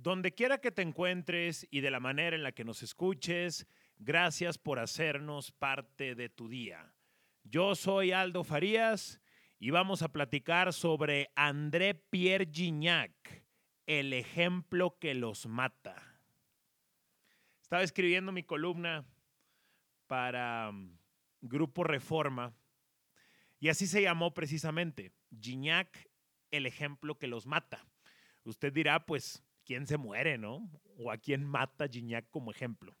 Donde quiera que te encuentres y de la manera en la que nos escuches, gracias por hacernos parte de tu día. Yo soy Aldo Farías y vamos a platicar sobre André Pierre Gignac, el ejemplo que los mata. Estaba escribiendo mi columna para um, Grupo Reforma y así se llamó precisamente, Gignac, el ejemplo que los mata. Usted dirá, pues, quién se muere, ¿no? O a quién mata Gignac como ejemplo.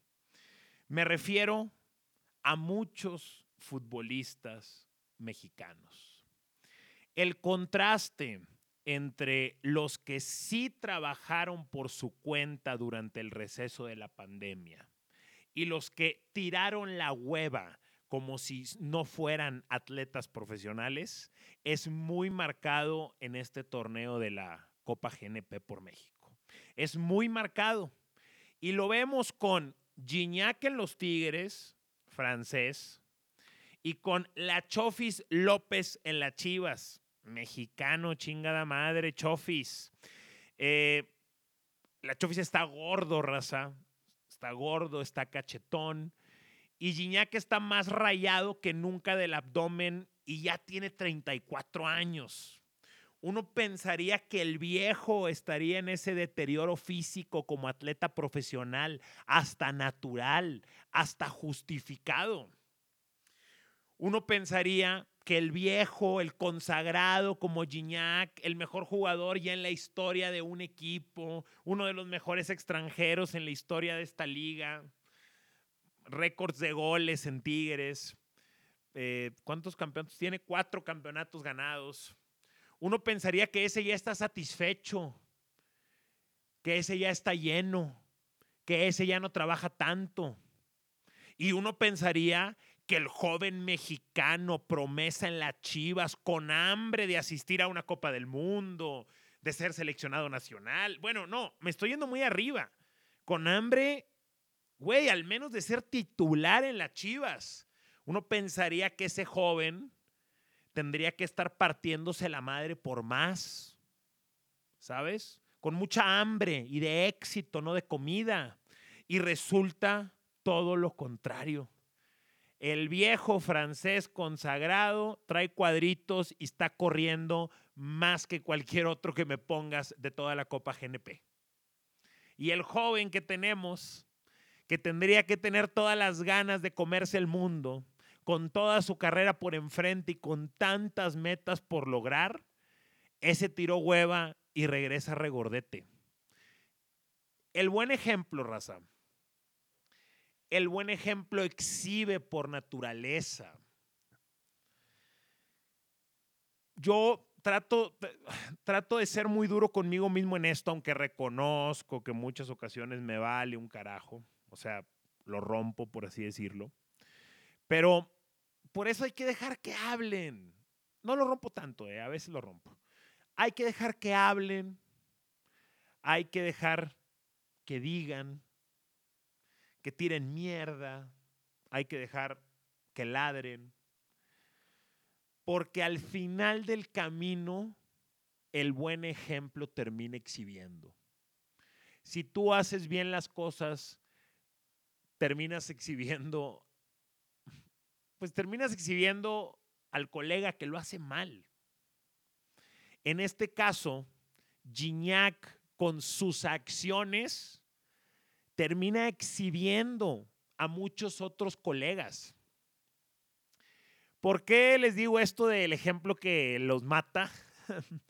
Me refiero a muchos futbolistas mexicanos. El contraste entre los que sí trabajaron por su cuenta durante el receso de la pandemia y los que tiraron la hueva como si no fueran atletas profesionales es muy marcado en este torneo de la Copa GNP por México es muy marcado. Y lo vemos con Gignac en los Tigres, francés, y con la Chofis López en las Chivas, mexicano, chingada madre, Chofis. Eh, la Chofis está gordo, raza. Está gordo, está cachetón. Y Gignac está más rayado que nunca del abdomen y ya tiene 34 años uno pensaría que el viejo estaría en ese deterioro físico como atleta profesional, hasta natural, hasta justificado. Uno pensaría que el viejo, el consagrado como Gignac, el mejor jugador ya en la historia de un equipo, uno de los mejores extranjeros en la historia de esta liga, récords de goles en Tigres. Eh, ¿Cuántos campeonatos? Tiene cuatro campeonatos ganados uno pensaría que ese ya está satisfecho, que ese ya está lleno, que ese ya no trabaja tanto. Y uno pensaría que el joven mexicano promesa en las Chivas con hambre de asistir a una Copa del Mundo, de ser seleccionado nacional. Bueno, no, me estoy yendo muy arriba. Con hambre, güey, al menos de ser titular en las Chivas. Uno pensaría que ese joven tendría que estar partiéndose la madre por más, ¿sabes? Con mucha hambre y de éxito, no de comida. Y resulta todo lo contrario. El viejo francés consagrado trae cuadritos y está corriendo más que cualquier otro que me pongas de toda la Copa GNP. Y el joven que tenemos, que tendría que tener todas las ganas de comerse el mundo, con toda su carrera por enfrente y con tantas metas por lograr, ese tiró hueva y regresa regordete. El buen ejemplo, raza. El buen ejemplo exhibe por naturaleza. Yo trato, trato de ser muy duro conmigo mismo en esto, aunque reconozco que en muchas ocasiones me vale un carajo. O sea, lo rompo, por así decirlo. Pero por eso hay que dejar que hablen. No lo rompo tanto, eh, a veces lo rompo. Hay que dejar que hablen. Hay que dejar que digan, que tiren mierda. Hay que dejar que ladren. Porque al final del camino, el buen ejemplo termina exhibiendo. Si tú haces bien las cosas, terminas exhibiendo pues terminas exhibiendo al colega que lo hace mal. En este caso, Gignac con sus acciones termina exhibiendo a muchos otros colegas. ¿Por qué les digo esto del ejemplo que los mata?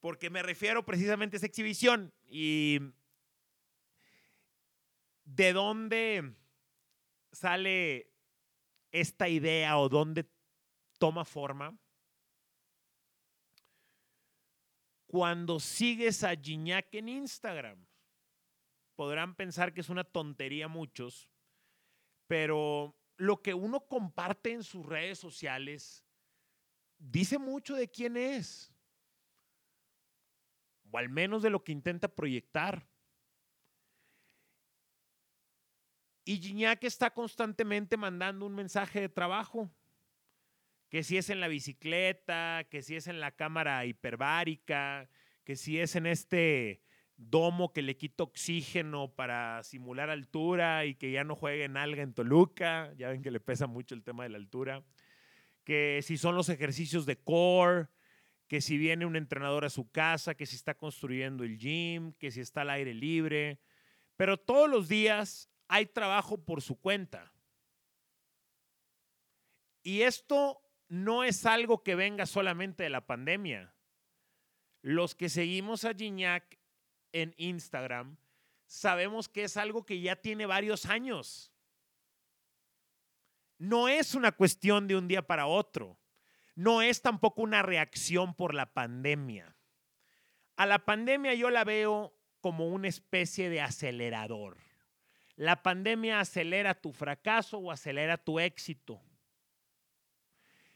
Porque me refiero precisamente a esa exhibición y de dónde sale esta idea o dónde toma forma? Cuando sigues a Gignac en Instagram. Podrán pensar que es una tontería muchos, pero lo que uno comparte en sus redes sociales dice mucho de quién es, o al menos de lo que intenta proyectar. Y Gignac está constantemente mandando un mensaje de trabajo, que si es en la bicicleta, que si es en la cámara hiperbárica, que si es en este domo que le quita oxígeno para simular altura y que ya no juegue en alga en Toluca, ya ven que le pesa mucho el tema de la altura, que si son los ejercicios de core, que si viene un entrenador a su casa, que si está construyendo el gym, que si está al aire libre, pero todos los días hay trabajo por su cuenta. Y esto no es algo que venga solamente de la pandemia. Los que seguimos a Gignac en Instagram, sabemos que es algo que ya tiene varios años. No es una cuestión de un día para otro. No es tampoco una reacción por la pandemia. A la pandemia yo la veo como una especie de acelerador. La pandemia acelera tu fracaso o acelera tu éxito.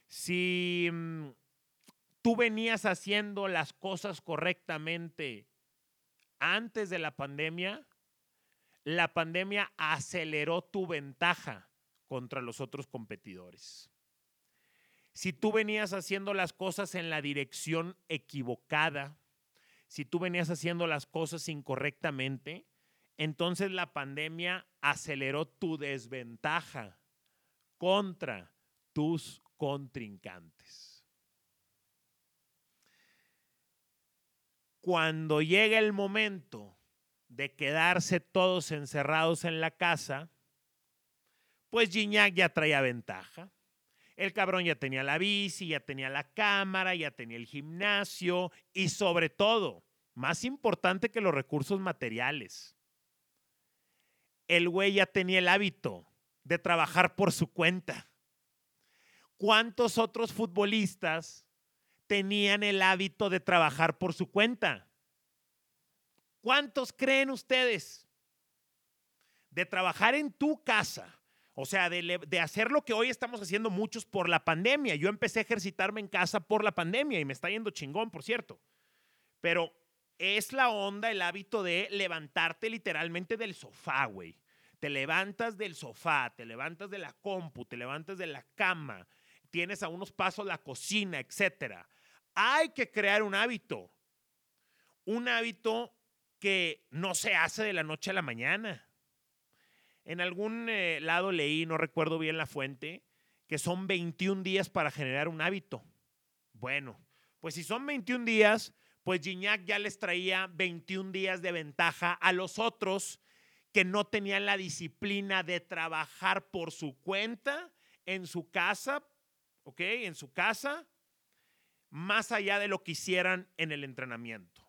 Si mm, tú venías haciendo las cosas correctamente antes de la pandemia, la pandemia aceleró tu ventaja contra los otros competidores. Si tú venías haciendo las cosas en la dirección equivocada, si tú venías haciendo las cosas incorrectamente, entonces la pandemia aceleró tu desventaja contra tus contrincantes. cuando llega el momento de quedarse todos encerrados en la casa, pues Gignac ya traía ventaja. El cabrón ya tenía la bici, ya tenía la cámara, ya tenía el gimnasio y sobre todo, más importante que los recursos materiales, el güey ya tenía el hábito de trabajar por su cuenta. ¿Cuántos otros futbolistas tenían el hábito de trabajar por su cuenta. ¿Cuántos creen ustedes? De trabajar en tu casa. O sea, de, hacer lo que hoy estamos haciendo muchos por la pandemia. Yo empecé a ejercitarme en casa por la pandemia y me está yendo chingón, por cierto. Pero es la onda, el hábito de levantarte literalmente del sofá, güey. Te levantas del sofá, te levantas de la compu, te levantas de la cama, tienes a unos pasos la cocina, etcétera. Hay que crear un hábito. Un hábito que no se hace de la noche a la mañana. En algún eh, lado leí, no recuerdo bien la fuente, que son 21 días para generar un hábito. Bueno, pues si son 21 días, pues Gignac ya les traía 21 días de ventaja a los otros que no tenían la disciplina de trabajar por su cuenta en su casa, ¿ok? En su casa, más allá de lo que hicieran en el entrenamiento.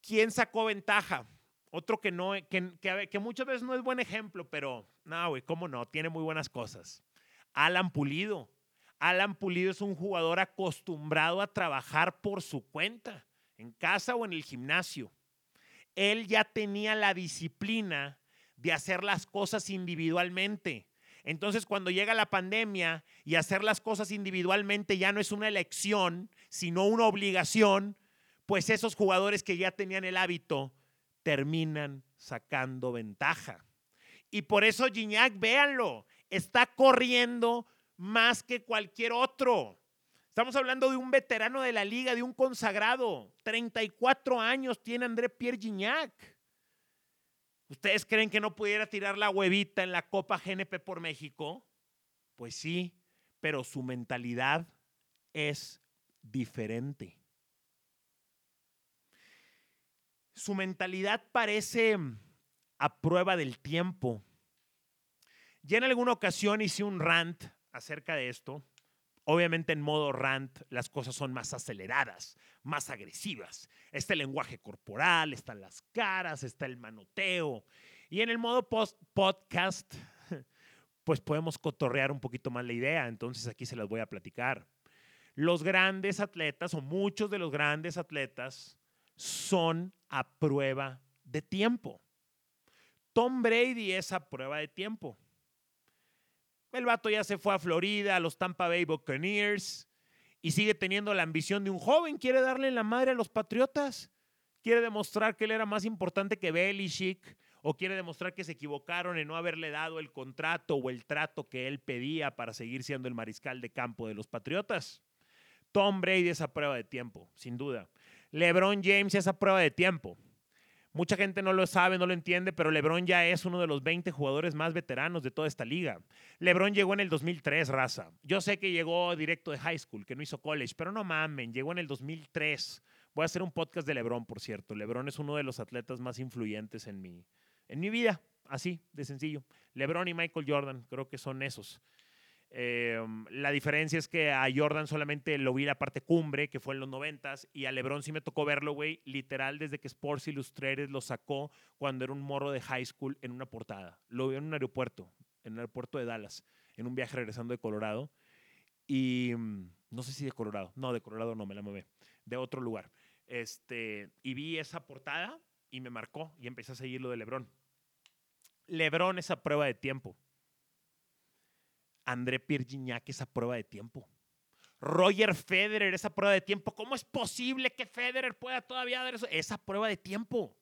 ¿Quién sacó ventaja? Otro que no, que, que, muchas veces no es buen ejemplo, pero no, güey, cómo no, tiene muy buenas cosas. Alan Pulido. Alan Pulido es un jugador acostumbrado a trabajar por su cuenta, en casa o en el gimnasio. Él ya tenía la disciplina de hacer las cosas individualmente. Entonces, cuando llega la pandemia y hacer las cosas individualmente ya no es una elección, sino una obligación, pues esos jugadores que ya tenían el hábito terminan sacando ventaja. Y por eso Gignac, véanlo, está corriendo más que cualquier otro. Estamos hablando de un veterano de la liga, de un consagrado. 34 años tiene André Pierre Gignac. ¿Ustedes creen que no pudiera tirar la huevita en la Copa GNP por México? Pues sí, pero su mentalidad es diferente. Su mentalidad parece a prueba del tiempo. Ya en alguna ocasión hice un rant acerca de esto. Obviamente en modo rant las cosas son más aceleradas, más agresivas. Está el lenguaje corporal, están las caras, está el manoteo. Y en el modo post podcast, pues podemos cotorrear un poquito más la idea. Entonces aquí se las voy a platicar. Los grandes atletas o muchos de los grandes atletas son a prueba de tiempo. Tom Brady es a prueba de tiempo. El vato ya se fue a Florida, a los Tampa Bay Buccaneers, y sigue teniendo la ambición de un joven. Quiere darle la madre a los Patriotas. Quiere demostrar que él era más importante que Belichick, o quiere demostrar que se equivocaron en no haberle dado el contrato o el trato que él pedía para seguir siendo el mariscal de campo de los Patriotas. Tom Brady es a prueba de tiempo, sin duda. LeBron James es a prueba de tiempo. Mucha gente no lo sabe, no lo entiende, pero LeBron ya es uno de los 20 jugadores más veteranos de toda esta liga. LeBron llegó en el 2003, raza. Yo sé que llegó directo de high school, que no hizo college, pero no mamen, llegó en el 2003. Voy a hacer un podcast de LeBron, por cierto. LeBron es uno de los atletas más influyentes en mi, en mi vida, así de sencillo. LeBron y Michael Jordan, creo que son esos. Em, la diferencia es que a Jordan solamente lo vi la parte cumbre, que fue en los noventas, y a LeBron sí me tocó verlo, güey, literal desde que Sports Illustrated lo sacó cuando era un morro de high school en una portada. Lo vi en un aeropuerto, en el aeropuerto de Dallas, en un viaje regresando de Colorado. Y mm, no sé si de Colorado, no, de Colorado no, me la mueve, de otro lugar. Este, y vi esa portada y me marcó y empecé a seguir lo de LeBron. LeBron es a prueba de tiempo. André Pierre esa prueba de tiempo. Roger Federer esa prueba de tiempo. ¿Cómo es posible que Federer pueda todavía dar eso? esa prueba de tiempo?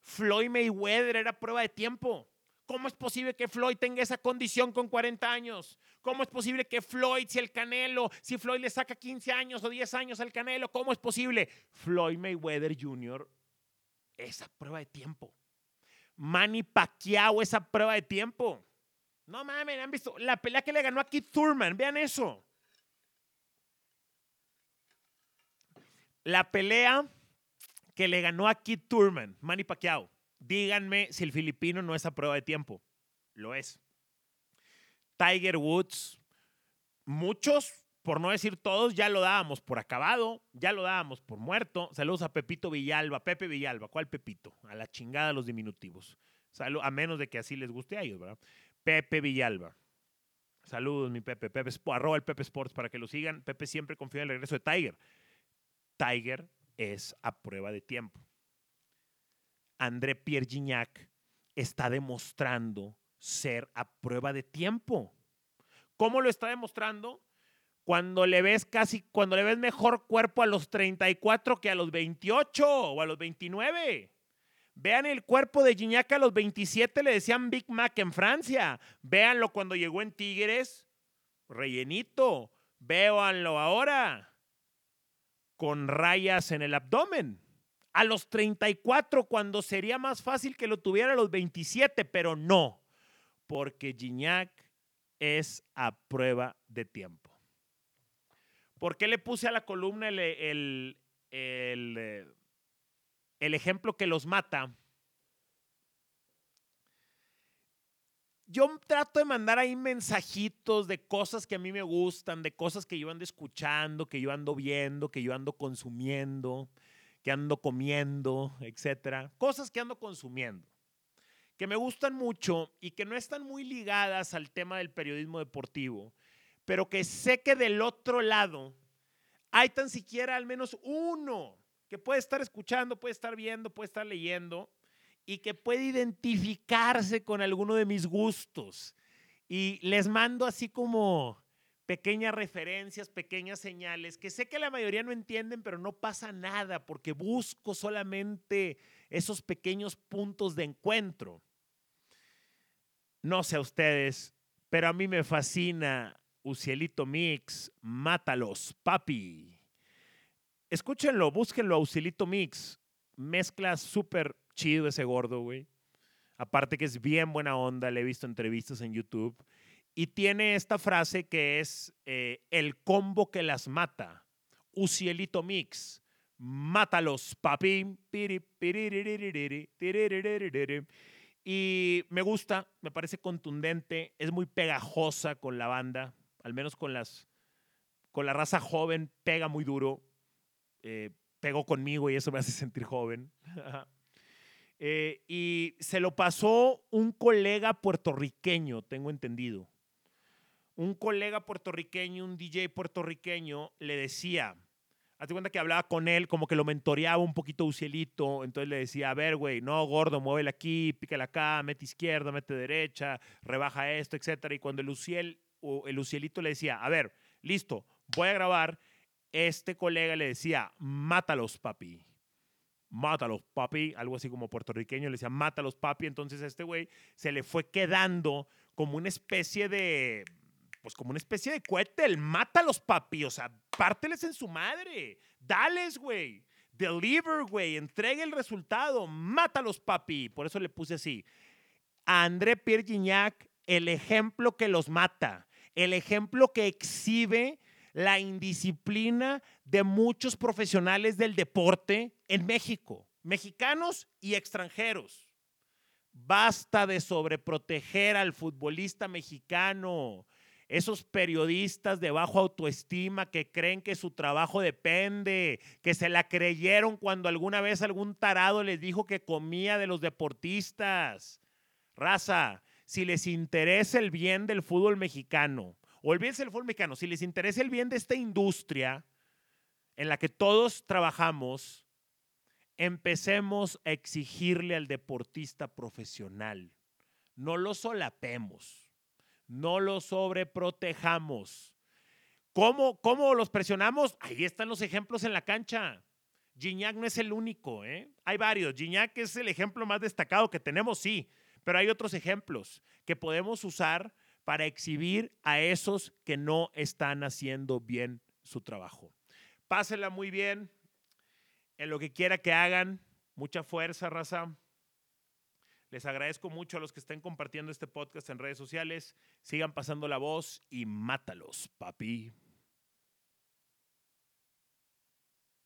Floyd Mayweather era prueba de tiempo. ¿Cómo es posible que Floyd tenga esa condición con 40 años? ¿Cómo es posible que Floyd, si el Canelo, si Floyd le saca 15 años o 10 años al Canelo, ¿cómo es posible? Floyd Mayweather Jr., esa prueba de tiempo. Manny Pacquiao, esa prueba de tiempo. No mames, han visto la pelea que le ganó a Keith Thurman. Vean eso. La pelea que le ganó a Keith Thurman, Manny Pacquiao. Díganme si el filipino no es a prueba de tiempo. Lo es. Tiger Woods, muchos, por no decir todos, ya lo dábamos por acabado, ya lo dábamos por muerto. Saludos a Pepito Villalba, Pepe Villalba. ¿Cuál Pepito? A la chingada los diminutivos. a menos de que así les guste a ellos, ¿verdad? Pepe Villalba. Saludos, mi Pepe. Pepe arroba el Pepe Sports para que lo sigan. Pepe siempre confía en el regreso de Tiger. Tiger es a prueba de tiempo. André Pierre Gignac está demostrando ser a prueba de tiempo. ¿Cómo lo está demostrando? Cuando le ves casi, cuando le ves mejor cuerpo a los 34 que a los 28 o a los 29. Vean el cuerpo de Gignac a los 27, le decían Big Mac en Francia. Véanlo cuando llegó en Tigres, rellenito. Véanlo ahora, con rayas en el abdomen. A los 34, cuando sería más fácil que lo tuviera a los 27, pero no, porque Gignac es a prueba de tiempo. ¿Por qué le puse a la columna el, el, eh, el ejemplo que los mata, yo trato de mandar ahí mensajitos de cosas que a mí me gustan, de cosas que yo ando escuchando, que yo ando viendo, que yo ando consumiendo, que ando comiendo, etcétera. Cosas que ando consumiendo, que me gustan mucho y que no están muy ligadas al tema del periodismo deportivo, pero que sé que del otro lado hay tan siquiera al menos uno que puede estar escuchando, puede estar viendo, puede estar leyendo y que puede identificarse con alguno de mis gustos. Y les mando así como pequeñas referencias, pequeñas señales, que sé que la mayoría no entienden, pero no pasa nada, porque busco solamente esos pequeños puntos de encuentro. No sé a ustedes, pero a mí me fascina Ucielito Mix, mátalos, papi. Escúchenlo, búsquenlo, Auxilito Mix. Mezcla súper chido ese gordo, güey. Aparte que es bien buena onda, le he visto entrevistas en YouTube. Y tiene esta frase que es eh, el combo que las mata. Ucielito Mix. Mátalos, papi. Y me gusta, me parece contundente, es muy pegajosa con la banda, al menos con las con la raza joven, pega muy duro. Eh, pegó conmigo y eso me hace sentir joven. Eh, y se lo pasó un colega puertorriqueño, tengo entendido. Un colega puertorriqueño, un DJ puertorriqueño, le decía, hazte cuenta que hablaba con él, como que lo mentoreaba un poquito Ucielito, entonces le decía, a ver, güey, no, gordo, muévele aquí, pícale acá, mete izquierda, mete derecha, rebaja esto, etc. Y cuando el, Uciel, el Ucielito le decía, a ver, listo, voy a grabar, este colega le decía, mátalos, papi. Mátalos, papi. Algo así como puertorriqueño le decía, mátalos, papi. Entonces este güey se le fue quedando como una especie de, pues como una especie de cohete, mátalos, papi. O sea, párteles en su madre. Dales, güey. Deliver, güey. Entregue el resultado. Mátalos, papi. Por eso le puse así. A André Pierre Gignac, el ejemplo que los mata. El ejemplo que exhibe la indisciplina de muchos profesionales del deporte en México, mexicanos y extranjeros. Basta de sobreproteger al futbolista mexicano. Esos periodistas de bajo autoestima que creen que su trabajo depende, que se la creyeron cuando alguna vez algún tarado les dijo que comía de los deportistas. Raza, si les interesa el bien del fútbol mexicano, olvídense del fútbol mexicano, si les interesa el bien de esta industria en la que todos trabajamos, empecemos a exigirle al deportista profesional. No lo solapemos, no lo sobreprotejamos. ¿Cómo, ¿Cómo los presionamos? Ahí están los ejemplos en la cancha. Gignac no es el único, ¿eh? Hay varios. Gignac es el ejemplo más destacado que tenemos, sí, pero hay otros ejemplos que podemos usar para exhibir a esos que no están haciendo bien su trabajo. Pásenla muy bien en lo que quiera que hagan. Mucha fuerza, raza. Les agradezco mucho a los que estén compartiendo este podcast en redes sociales. Sigan pasando la voz y mátalos, papi.